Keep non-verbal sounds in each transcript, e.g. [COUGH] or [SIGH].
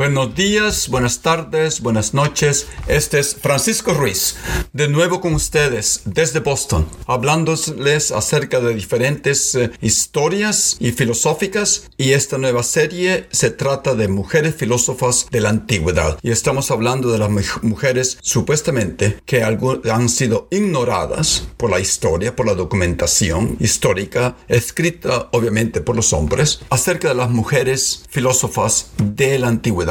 Buenos días, buenas tardes, buenas noches. Este es Francisco Ruiz, de nuevo con ustedes desde Boston, hablándoles acerca de diferentes eh, historias y filosóficas. Y esta nueva serie se trata de mujeres filósofas de la antigüedad. Y estamos hablando de las mujeres supuestamente que han sido ignoradas por la historia, por la documentación histórica, escrita obviamente por los hombres, acerca de las mujeres filósofas de la antigüedad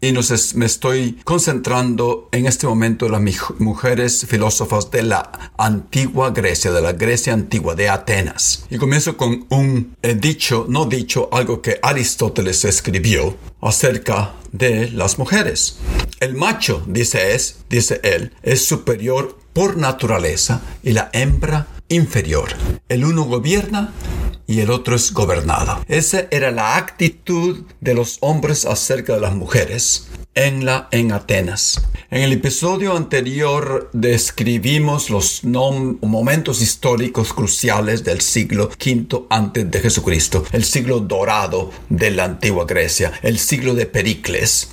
y nos me estoy concentrando en este momento en las mujeres filósofas de la antigua Grecia, de la Grecia antigua, de Atenas. Y comienzo con un eh, dicho, no dicho, algo que Aristóteles escribió acerca de las mujeres. El macho, dice, es, dice él, es superior por naturaleza y la hembra inferior. El uno gobierna y el otro es gobernado. Esa era la actitud de los hombres acerca de las mujeres en la en Atenas. En el episodio anterior describimos los momentos históricos cruciales del siglo V antes de Jesucristo, el siglo dorado de la antigua Grecia, el siglo de Pericles.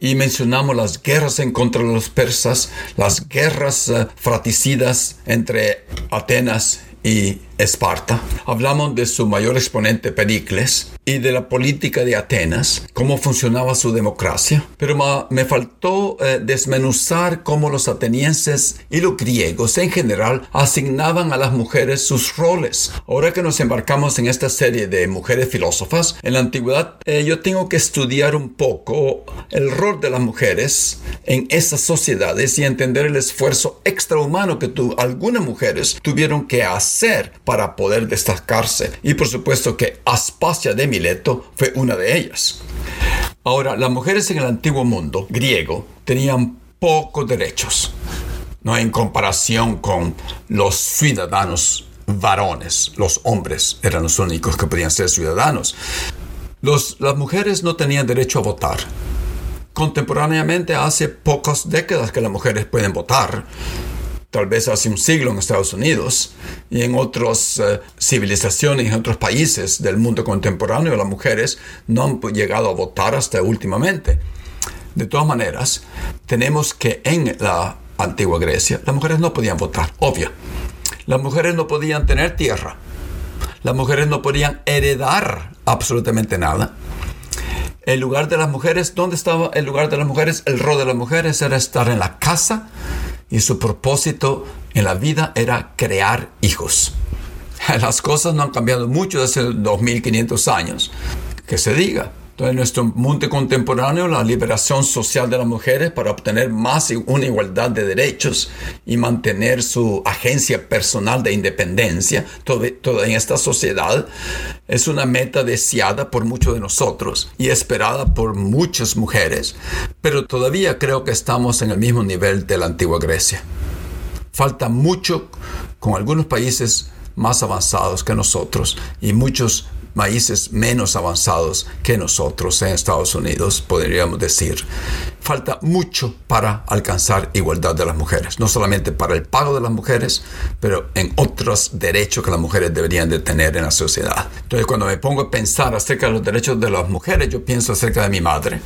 Y mencionamos las guerras en contra de los persas, las guerras uh, fratricidas entre Atenas y Esparta. Hablamos de su mayor exponente Pericles y de la política de Atenas, cómo funcionaba su democracia, pero me faltó eh, desmenuzar cómo los atenienses y los griegos en general asignaban a las mujeres sus roles. Ahora que nos embarcamos en esta serie de mujeres filósofas, en la antigüedad eh, yo tengo que estudiar un poco el rol de las mujeres en esas sociedades y entender el esfuerzo extrahumano que algunas mujeres tuvieron que hacer para poder destacarse. Y por supuesto que Aspasia de Mileto fue una de ellas. Ahora, las mujeres en el antiguo mundo griego tenían pocos derechos, no en comparación con los ciudadanos varones, los hombres eran los únicos que podían ser ciudadanos. las mujeres no tenían derecho a votar. Contemporáneamente, hace pocas décadas que las mujeres pueden votar tal vez hace un siglo en Estados Unidos y en otras eh, civilizaciones, en otros países del mundo contemporáneo, las mujeres no han llegado a votar hasta últimamente. De todas maneras, tenemos que en la antigua Grecia las mujeres no podían votar, obvio. Las mujeres no podían tener tierra. Las mujeres no podían heredar absolutamente nada. El lugar de las mujeres, ¿dónde estaba el lugar de las mujeres? El rol de las mujeres era estar en la casa y su propósito en la vida era crear hijos. [LAUGHS] Las cosas no han cambiado mucho desde 2500 años. Que se diga. En nuestro mundo contemporáneo, la liberación social de las mujeres para obtener más una igualdad de derechos y mantener su agencia personal de independencia, toda en esta sociedad, es una meta deseada por muchos de nosotros y esperada por muchas mujeres, pero todavía creo que estamos en el mismo nivel de la antigua Grecia. Falta mucho con algunos países más avanzados que nosotros y muchos países menos avanzados que nosotros en Estados Unidos, podríamos decir. Falta mucho para alcanzar igualdad de las mujeres, no solamente para el pago de las mujeres, pero en otros derechos que las mujeres deberían de tener en la sociedad. Entonces, cuando me pongo a pensar acerca de los derechos de las mujeres, yo pienso acerca de mi madre,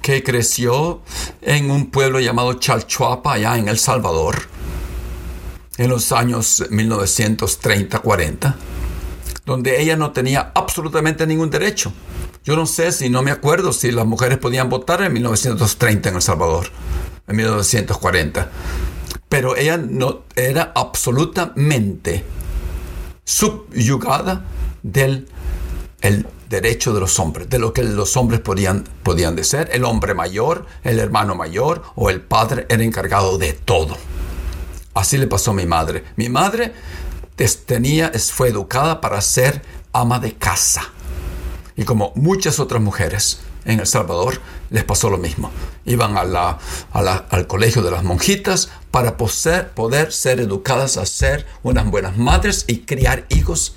que creció en un pueblo llamado Chalchuapa, allá en El Salvador, en los años 1930-40 donde ella no tenía absolutamente ningún derecho. Yo no sé si no me acuerdo si las mujeres podían votar en 1930 en El Salvador, en 1940. Pero ella no era absolutamente subyugada del derecho de los hombres, de lo que los hombres podían, podían ser. El hombre mayor, el hermano mayor o el padre era encargado de todo. Así le pasó a mi madre. Mi madre tenía, fue educada para ser ama de casa. Y como muchas otras mujeres en El Salvador, les pasó lo mismo. Iban a al colegio de las monjitas para poder, poder ser educadas a ser unas buenas madres y criar hijos.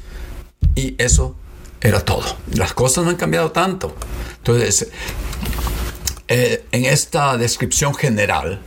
Y eso era todo. Las cosas no han cambiado tanto. Entonces, eh, en esta descripción general,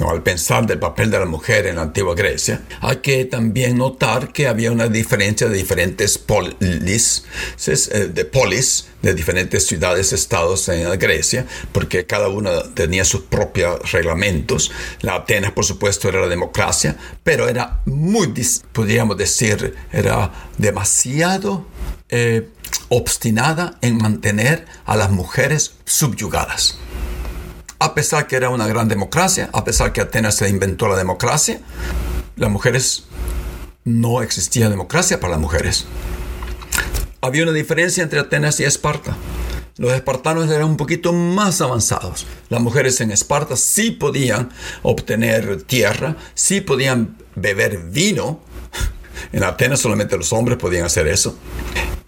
al pensar del papel de la mujer en la antigua Grecia, hay que también notar que había una diferencia de diferentes polis, eh, de polis, de diferentes ciudades, estados en Grecia, porque cada una tenía sus propios reglamentos. La Atenas, por supuesto, era la democracia, pero era muy, podríamos decir, era demasiado eh, obstinada en mantener a las mujeres subyugadas. A pesar que era una gran democracia, a pesar que Atenas se inventó la democracia, las mujeres no existía democracia para las mujeres. Había una diferencia entre Atenas y Esparta. Los espartanos eran un poquito más avanzados. Las mujeres en Esparta sí podían obtener tierra, sí podían beber vino. En Atenas solamente los hombres podían hacer eso.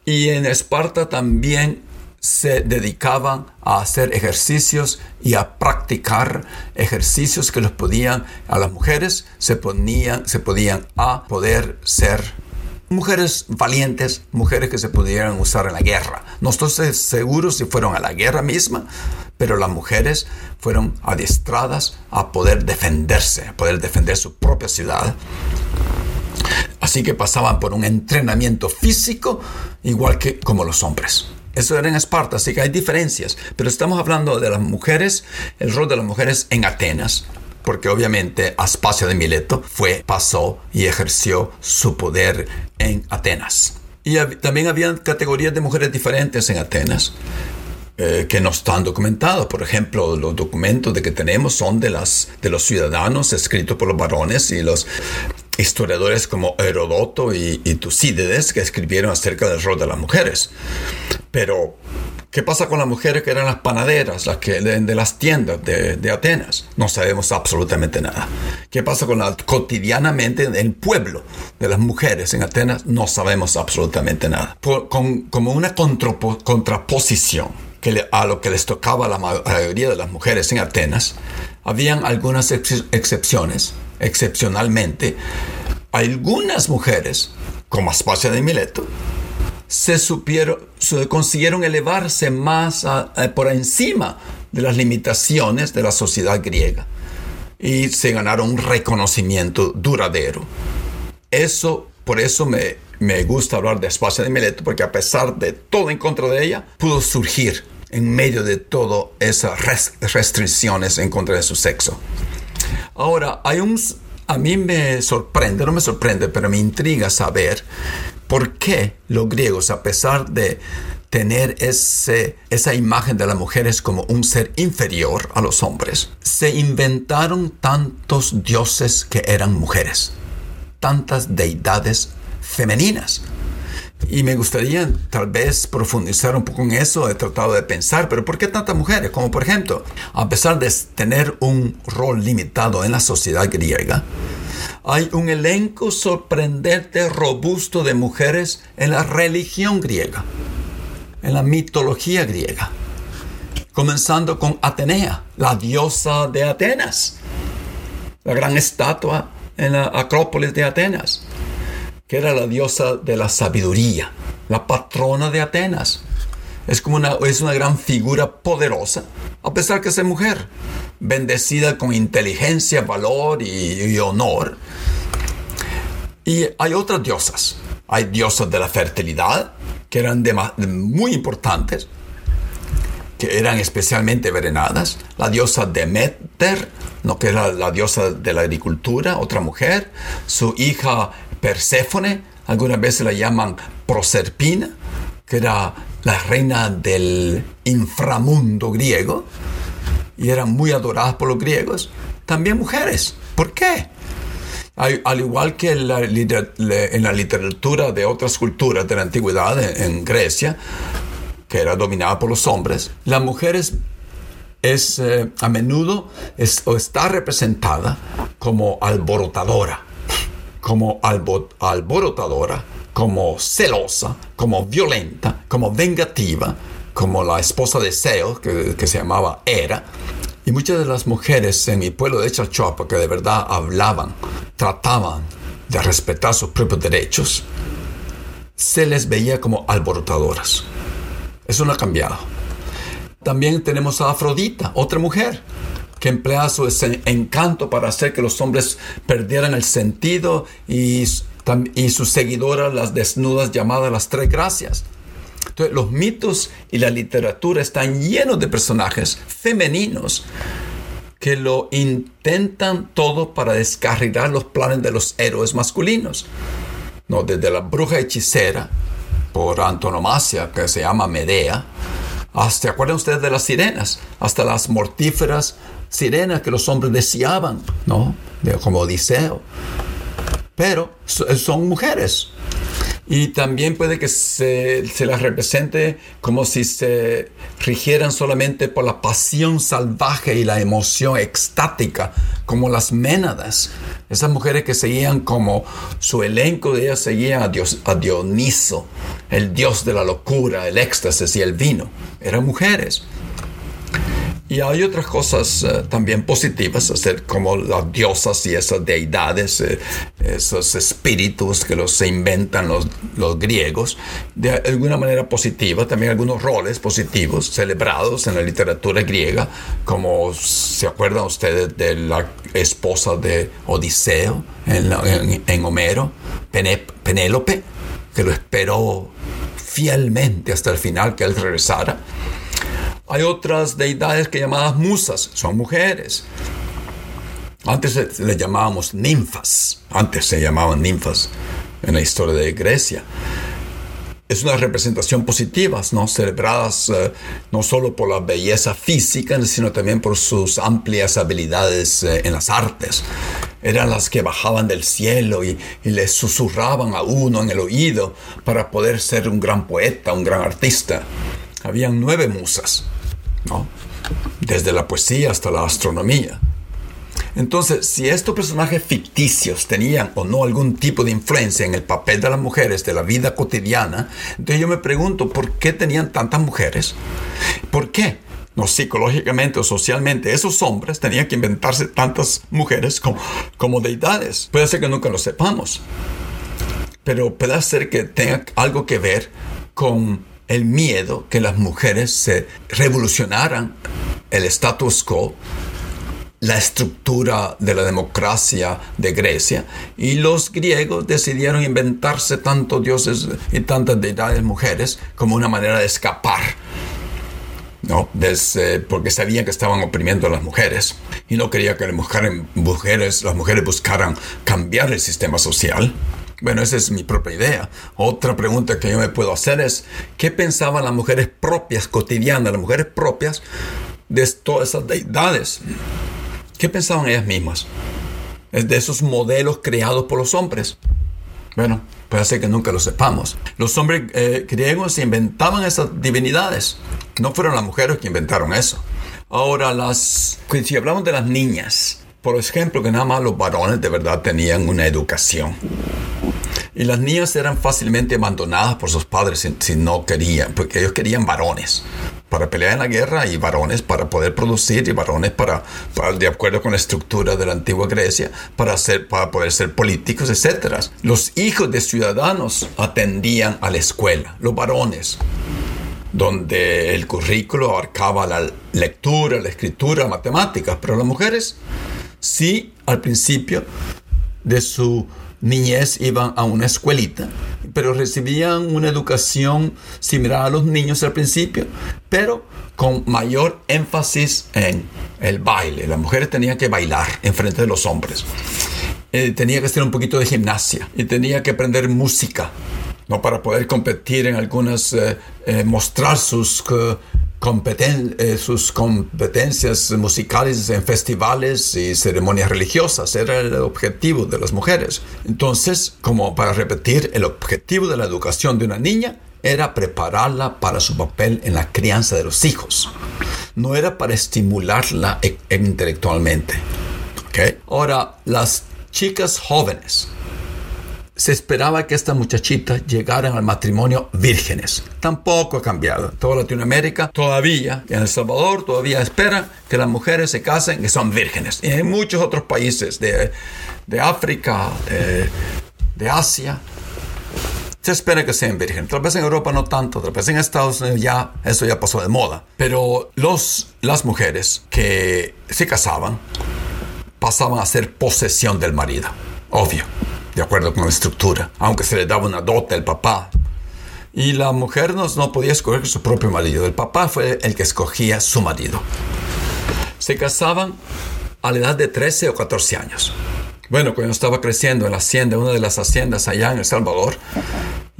Y en Esparta también se dedicaban a hacer ejercicios y a practicar ejercicios que los podían a las mujeres se ponían se podían a poder ser mujeres valientes, mujeres que se pudieran usar en la guerra. No estoy seguro si fueron a la guerra misma, pero las mujeres fueron adiestradas a poder defenderse, a poder defender su propia ciudad. Así que pasaban por un entrenamiento físico igual que como los hombres. Eso era en Esparta, así que hay diferencias. Pero estamos hablando de las mujeres, el rol de las mujeres en Atenas. Porque obviamente Aspasia de Mileto fue, pasó y ejerció su poder en Atenas. Y también había categorías de mujeres diferentes en Atenas eh, que no están documentados. Por ejemplo, los documentos de que tenemos son de, las, de los ciudadanos escritos por los varones y los historiadores como Herodoto y, y Tucídides que escribieron acerca del rol de las mujeres. Pero, ¿qué pasa con las mujeres que eran las panaderas, las que de, las tiendas de, Atenas? No sabemos absolutamente nada. ¿Qué pasa con la cotidianamente en el pueblo de las mujeres en Atenas? No sabemos absolutamente nada. con, como una contraposición que a lo que les tocaba a la mayoría de las mujeres en Atenas, habían algunas excepciones. Excepcionalmente, algunas mujeres, como Aspasia de Mileto, se supieron, se consiguieron elevarse más por encima de las limitaciones de la sociedad griega y se ganaron un reconocimiento duradero. Eso, por eso me, me gusta hablar de Aspasia de Mileto, porque a pesar de todo en contra de ella, pudo surgir en medio de todas esas restricciones en contra de su sexo. Ahora, hay un, a mí me sorprende, no me sorprende, pero me intriga saber ¿Por qué los griegos, a pesar de tener ese, esa imagen de las mujeres como un ser inferior a los hombres, se inventaron tantos dioses que eran mujeres, tantas deidades femeninas? Y me gustaría tal vez profundizar un poco en eso, he tratado de pensar, pero ¿por qué tantas mujeres? Como por ejemplo, a pesar de tener un rol limitado en la sociedad griega, hay un elenco sorprendente, robusto de mujeres en la religión griega, en la mitología griega. Comenzando con Atenea, la diosa de Atenas, la gran estatua en la Acrópolis de Atenas, que era la diosa de la sabiduría, la patrona de Atenas. Es como una, es una gran figura poderosa, a pesar que es mujer bendecida con inteligencia, valor y, honor. Y hay otras diosas. Hay diosas de la fertilidad, que eran muy importantes, que eran especialmente venenadas. La diosa Demeter, ¿no? que era la diosa de la agricultura, otra mujer. Su hija Perséfone, algunas veces la llaman Proserpina, que era la reina del inframundo griego y eran muy adoradas por los griegos, también mujeres. ¿Por qué? Al igual que en la, literatura de otras culturas de la antigüedad en, Grecia, que era dominada por los hombres, la mujer es, eh, a menudo o está representada como alborotadora, como alborotadora, como celosa, como violenta, como vengativa, como la esposa de Seo, que, se llamaba Era, y muchas de las mujeres en mi pueblo de Chalchuapa que de verdad hablaban, trataban de respetar sus propios derechos, se les veía como alborotadoras. Eso no ha cambiado. También tenemos a Afrodita, otra mujer, que emplea su encanto para hacer que los hombres perdieran el sentido y, y sus seguidoras, las desnudas llamadas las tres gracias los mitos y la literatura están llenos de personajes femeninos que lo intentan todo para descarrilar los planes de los héroes masculinos. No, desde la bruja hechicera, por antonomasia, que se llama Medea, ¿se acuerdan ustedes de las sirenas? Hasta las mortíferas sirenas que los hombres deseaban, ¿no? Como Odiseo. Pero son mujeres, y también puede que se, se, las represente como si se rigieran solamente por la pasión salvaje y la emoción extática, como las ménadas. Esas mujeres que seguían como su elenco de ellas seguían a, Dios, a Dioniso, el dios de la locura, el éxtasis y el vino. Eran mujeres. Y hay otras cosas eh, también positivas, hacer como las diosas y esas deidades, eh, esos espíritus que los se inventan los, los, griegos, de alguna manera positiva, también algunos roles positivos celebrados en la literatura griega, como se acuerdan ustedes de la esposa de Odiseo en, en, Homero, Penélope, que lo esperó fielmente hasta el final que él regresara hay otras deidades que llamadas musas, son mujeres. Antes le llamábamos ninfas, antes se llamaban ninfas en la historia de Grecia. Es una representación positiva, ¿no? celebradas eh, no solo por la belleza física, sino también por sus amplias habilidades eh, en las artes. Eran las que bajaban del cielo y, y le susurraban a uno en el oído para poder ser un gran poeta, un gran artista. Habían nueve musas desde la poesía hasta la astronomía. Entonces, si estos personajes ficticios tenían o no algún tipo de influencia en el papel de las mujeres de la vida cotidiana, entonces yo me pregunto, ¿por qué tenían tantas mujeres? ¿Por qué? No psicológicamente o socialmente, esos hombres tenían que inventarse tantas mujeres como, como deidades. Puede ser que nunca lo sepamos, pero puede ser que tenga algo que ver con el miedo que las mujeres se revolucionaran el status quo, la estructura de la democracia de Grecia, y los griegos decidieron inventarse tantos dioses y tantas deidades mujeres como una manera de escapar. ¿no? porque sabían que estaban oprimiendo a las mujeres y no quería que las las mujeres buscaran cambiar el sistema social. Bueno, esa es mi propia idea. Otra pregunta que yo me puedo hacer es, ¿qué pensaban las mujeres propias, cotidianas, las mujeres propias de todas esas deidades? ¿Qué pensaban ellas mismas? Es de esos modelos creados por los hombres. Bueno, puede ser que nunca lo sepamos. Los hombres eh, griegos inventaban esas divinidades. No fueron las mujeres que inventaron eso. Ahora, las, si hablamos de las niñas, por ejemplo, que nada más los varones de verdad tenían una educación. Y las niñas eran fácilmente abandonadas por sus padres si, no querían, porque ellos querían varones para pelear en la guerra y varones para poder producir y varones para, de acuerdo con la estructura de la antigua Grecia, para, ser, para poder ser políticos, etc. Los hijos de ciudadanos atendían a la escuela, los varones donde el currículo abarcaba la lectura, la escritura, matemáticas, pero las mujeres sí al principio de su niñez iban a una escuelita, pero recibían una educación similar a los niños al principio, pero con mayor énfasis en el baile. Las mujeres tenían que bailar en frente de los hombres. Eh, tenía que hacer un poquito de gimnasia y tenía que aprender música, ¿no? Para poder competir en algunas, eh, eh, mostrar sus eh, sus competencias musicales en festivales y ceremonias religiosas. Era el objetivo de las mujeres. Entonces, como para repetir, el objetivo de la educación de una niña era prepararla para su papel en la crianza de los hijos. No era para estimularla e- intelectualmente. ¿ok? Ahora, las chicas jóvenes se esperaba que estas muchachitas llegaran al matrimonio vírgenes. Tampoco ha cambiado. Toda Latinoamérica todavía, en El Salvador, todavía espera que las mujeres se casen que son vírgenes. Y en muchos otros países de, de África, de, de Asia, se espera que sean vírgenes. Tal vez en Europa no tanto, tal vez en Estados Unidos ya eso ya pasó de moda. Pero los, las mujeres que se casaban pasaban a ser posesión del marido, obvio, de acuerdo con la estructura, aunque se le daba una dote al papá. Y la mujer no, no podía escoger su propio marido, el papá fue el que escogía su marido. Se casaban a la edad de 13 o 14 años. Bueno, cuando estaba creciendo en la hacienda, una de las haciendas allá en El Salvador,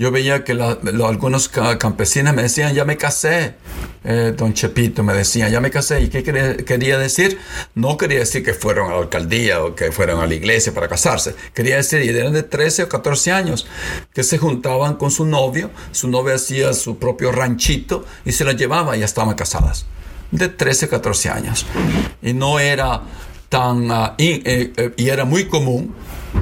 yo veía que algunos ca- campesinos me decían, ya me casé, eh, don Chepito, me decían, ya me casé. ¿Y qué quería, decir? No quería decir que fueron a la alcaldía o que fueron a la iglesia para casarse. Quería decir, y eran de 13 o 14 años, que se juntaban con su novio, su novio hacía su propio ranchito y se la llevaba y ya estaban casadas. De 13 o 14 años. Y no era tan... ah, eh, eh, y era muy común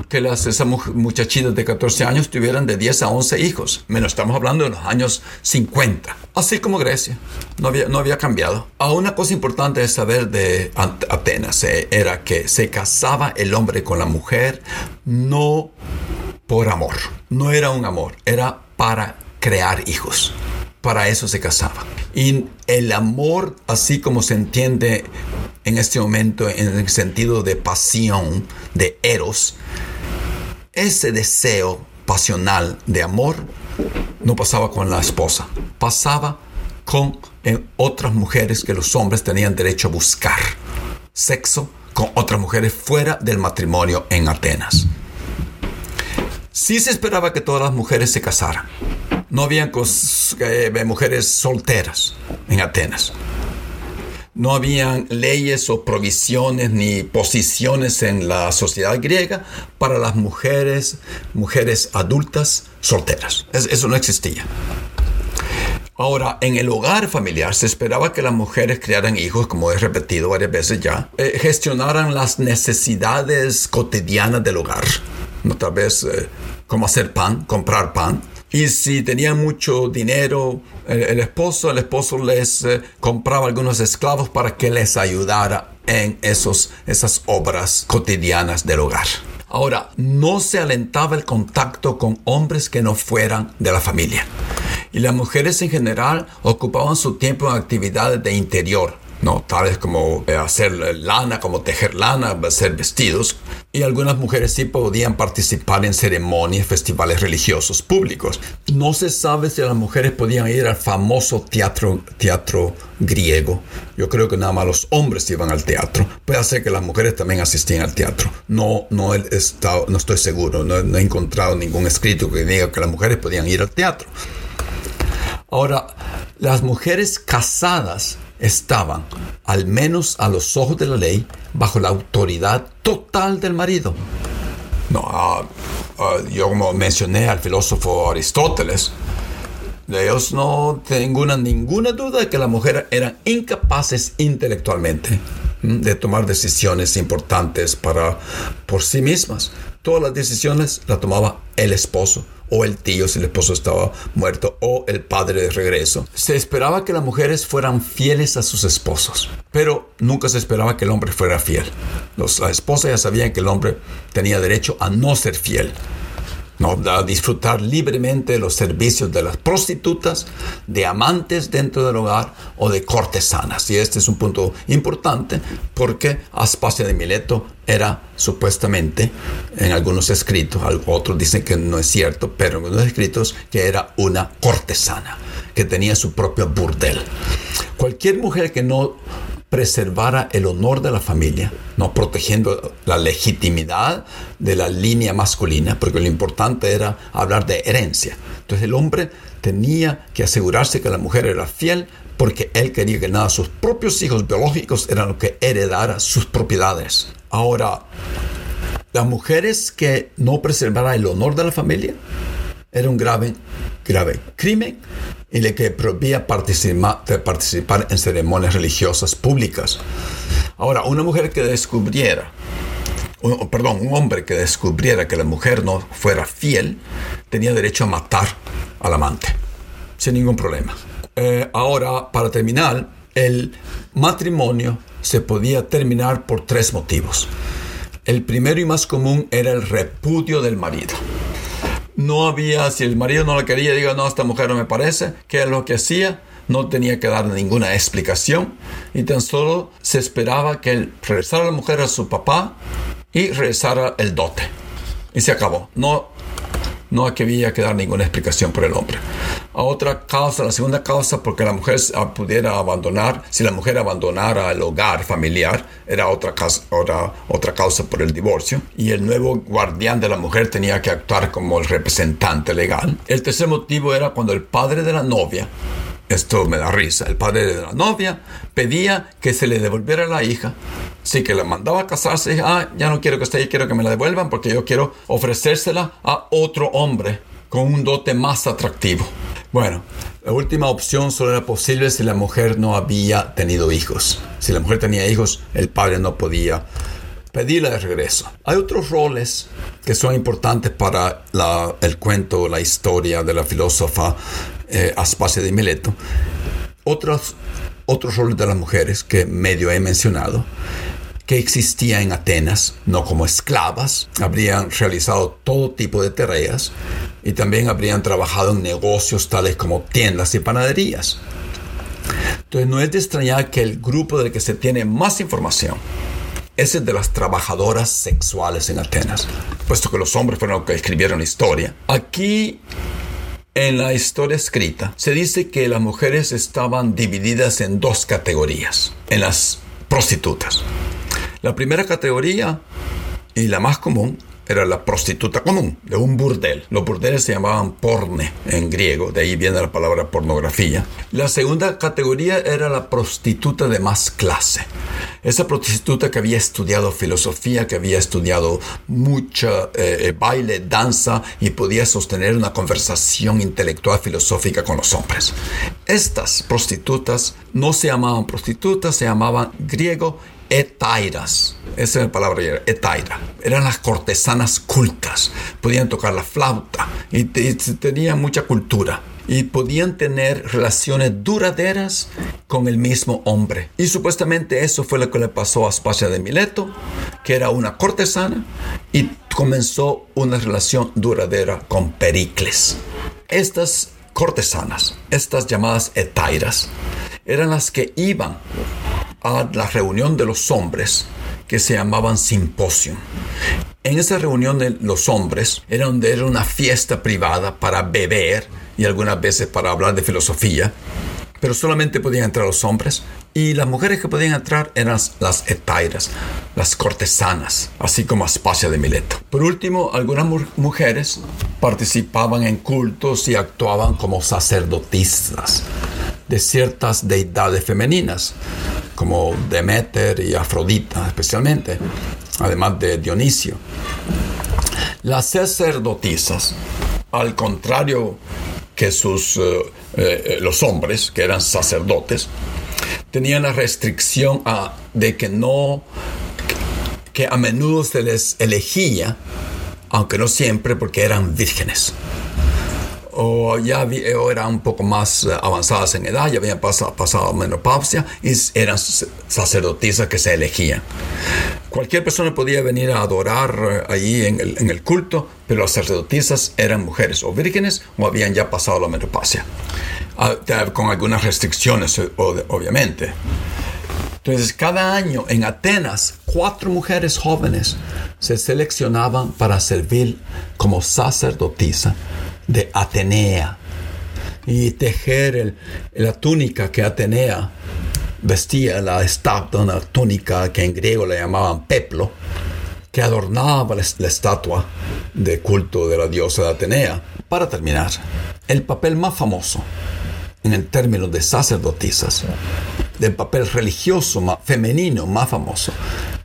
que las, esas mu- muchachitas de 14 años tuvieran de 10 a 11 hijos. Menos estamos hablando de los años 50. Así como Grecia. No había, no había cambiado. Ah, una cosa importante de saber de Atenas eh, era que se casaba el hombre con la mujer no por amor. No era un amor, era para crear hijos. Para eso se casaba. Y el amor, así como se entiende en este momento en el sentido de pasión, de eros, ese deseo pasional de amor no pasaba con la esposa, pasaba con eh, otras mujeres que los hombres tenían derecho a buscar. Sexo con otras mujeres fuera del matrimonio en Atenas. Sí se esperaba que todas las mujeres se casaran. No habían eh, mujeres solteras en Atenas. No habían leyes o provisiones ni posiciones en la sociedad griega para las mujeres, mujeres adultas solteras. Es- eso no existía. Ahora, en el hogar familiar se esperaba que las mujeres criaran hijos, como he repetido varias veces ya, eh, gestionaran las necesidades cotidianas del hogar. ¿no? Tal vez eh, como hacer pan, comprar pan. Y si tenían mucho dinero, el, el esposo, el esposo les eh, compraba algunos esclavos para que les ayudara en esos, esas obras cotidianas del hogar. Ahora, no se alentaba el contacto con hombres que no fueran de la familia. Y las mujeres en general ocupaban su tiempo en actividades de interior, ¿no? tales como eh, hacer lana, como tejer lana, hacer vestidos. Y algunas mujeres sí podían participar en ceremonias, festivales religiosos públicos. No se sabe si las mujeres podían ir al famoso teatro, teatro griego. Yo creo que nada más los hombres iban al teatro. Puede ser que las mujeres también asistían al teatro. No, no, he estado, no estoy seguro, no, no he encontrado ningún escrito que diga que las mujeres podían ir al teatro. Ahora, las mujeres casadas estaban, al menos a los ojos de la ley, bajo la autoridad total del marido. No, ah, ah, yo como mencioné al filósofo Aristóteles, de ellos no tengo una- ninguna duda de que las mujeres eran incapaces intelectualmente. De tomar decisiones importantes para por sí mismas. Todas las decisiones las tomaba el esposo o el tío si el esposo estaba muerto o el padre de regreso. Se esperaba que las mujeres fueran fieles a sus esposos, pero nunca se esperaba que el hombre fuera fiel. Los, las esposas ya sabían que el hombre tenía derecho a no ser fiel. ¿No? a disfrutar libremente de los servicios de las prostitutas, de amantes dentro del hogar o de cortesanas. Y este es un punto importante porque Aspasia de Mileto era supuestamente, en algunos escritos, otros dicen que no es cierto, pero en algunos escritos que era una cortesana, que tenía su propio burdel. Cualquier mujer que no preservara el honor de la familia, no protegiendo la legitimidad de la línea masculina, porque lo importante era hablar de herencia. Entonces el hombre tenía que asegurarse que la mujer era fiel porque él quería que nada, sus propios hijos biológicos eran los que heredara sus propiedades. Ahora, las mujeres que no preservaran el honor de la familia, era un grave, grave crimen y le que prohibía participar, participar en ceremonias religiosas públicas. Ahora, una mujer que descubriera, perdón, un hombre que descubriera que la mujer no fuera fiel, tenía derecho a matar al amante, sin ningún problema. Eh, ahora, para terminar, el matrimonio se podía terminar por tres motivos. El primero y más común era el repudio del marido. No había, si el marido no la quería, diga, no, esta mujer no me parece, ¿qué es lo que hacía? No tenía que dar ninguna explicación y tan solo se esperaba que él regresara la mujer a su papá y regresara el dote. Y se acabó. No no había que dar ninguna explicación por el hombre. A otra causa, la segunda causa, porque la mujer pudiera abandonar, si la mujer abandonara el hogar familiar, era otra otra, otra causa por el divorcio. Y el nuevo guardián de la mujer tenía que actuar como el representante legal. El tercer motivo era cuando el padre de la novia esto me da risa. El padre de la novia pedía que se le devolviera la hija. Sí, que la mandaba a casarse. Ah, ya no quiero que esté ahí, quiero que me la devuelvan porque yo quiero ofrecérsela a otro hombre con un dote más atractivo. Bueno, la última opción solo era posible si la mujer no había tenido hijos. Si la mujer tenía hijos, el padre no podía pedirla de regreso. Hay otros roles que son importantes para el cuento, la historia de la filósofa eh, de Mileto. Otros, otros roles de las mujeres que medio he mencionado que existían en Atenas, no como esclavas, habrían realizado todo tipo de tareas y también habrían trabajado en negocios tales como tiendas y panaderías. Entonces no es de extrañar que el grupo del que se tiene más información es el de las trabajadoras sexuales en Atenas, puesto que los hombres fueron los que escribieron la historia. Aquí en la historia escrita se dice que las mujeres estaban divididas en dos categorías, en las prostitutas. La primera categoría y la más común era la prostituta común de un burdel. Los burdeles se llamaban porne en griego, de ahí viene la palabra pornografía. La segunda categoría era la prostituta de más clase. Esa prostituta que había estudiado filosofía, que había estudiado mucha eh, eh, baile, danza y podía sostener una conversación intelectual filosófica con los hombres. Estas prostitutas no se llamaban prostitutas, se llamaban griego etairas. Esa es la palabra, etaira. Eran las cortesanas cultas. Podían tocar la flauta y, tenían mucha cultura. Y podían tener relaciones duraderas con el mismo hombre. Y supuestamente eso fue lo que le pasó a Aspasia de Mileto, que era una cortesana, y comenzó una relación duradera con Pericles. Estas cortesanas, estas llamadas etairas, eran las que iban a la reunión de los hombres que se llamaban simposio. En esa reunión de los hombres era donde era una fiesta privada para beber y algunas veces para hablar de filosofía, pero solamente podían entrar los hombres y las mujeres que podían entrar eran las etairas, las cortesanas, así como Aspasia de Mileto. Por último, algunas mujeres participaban en cultos y actuaban como sacerdotisas de ciertas deidades femeninas, como Demeter y Afrodita especialmente, además de Dionisio. Las sacerdotisas, al contrario que sus, eh, eh, los hombres, que eran sacerdotes, tenían la restricción de que no, que a menudo se les elegía, aunque no siempre, porque eran vírgenes o ya eran un poco más avanzadas en edad, ya habían pasado, pasado menopausia y eran sacerdotisas que se elegían. Cualquier persona podía venir a adorar eh, allí en el, en el culto, pero las sacerdotisas eran mujeres o vírgenes o habían ya pasado la menopausia, con algunas restricciones, eh, obviamente. Entonces, cada año en Atenas, cuatro mujeres jóvenes se seleccionaban para servir como sacerdotisa de Atenea y tejer la túnica que Atenea vestía, la estatua, una túnica que en griego le llamaban peplo, que adornaba la, estatua de culto de la diosa de Atenea. Para terminar, el papel más famoso en el término de sacerdotisas, del papel religioso más, femenino más famoso,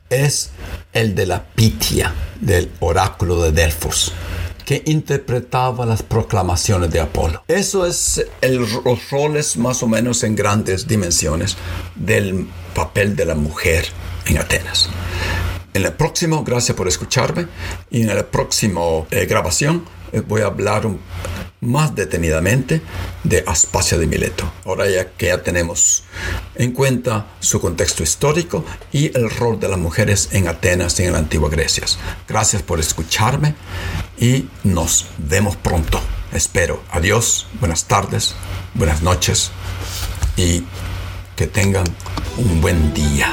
es el de la Pitia del oráculo de Delfos que interpretaba las proclamaciones de Apolo. Eso es el, los roles más o menos en grandes dimensiones del papel de la mujer en Atenas. En el próximo, gracias por escucharme, y en la próxima eh, grabación voy a hablar más detenidamente de Aspasia de Mileto. Ahora ya que ya tenemos en cuenta su contexto histórico y el rol de las mujeres en Atenas y en la antigua Grecia. Gracias por escucharme y nos vemos pronto. Espero. Adiós, buenas tardes, buenas noches y que tengan un buen día.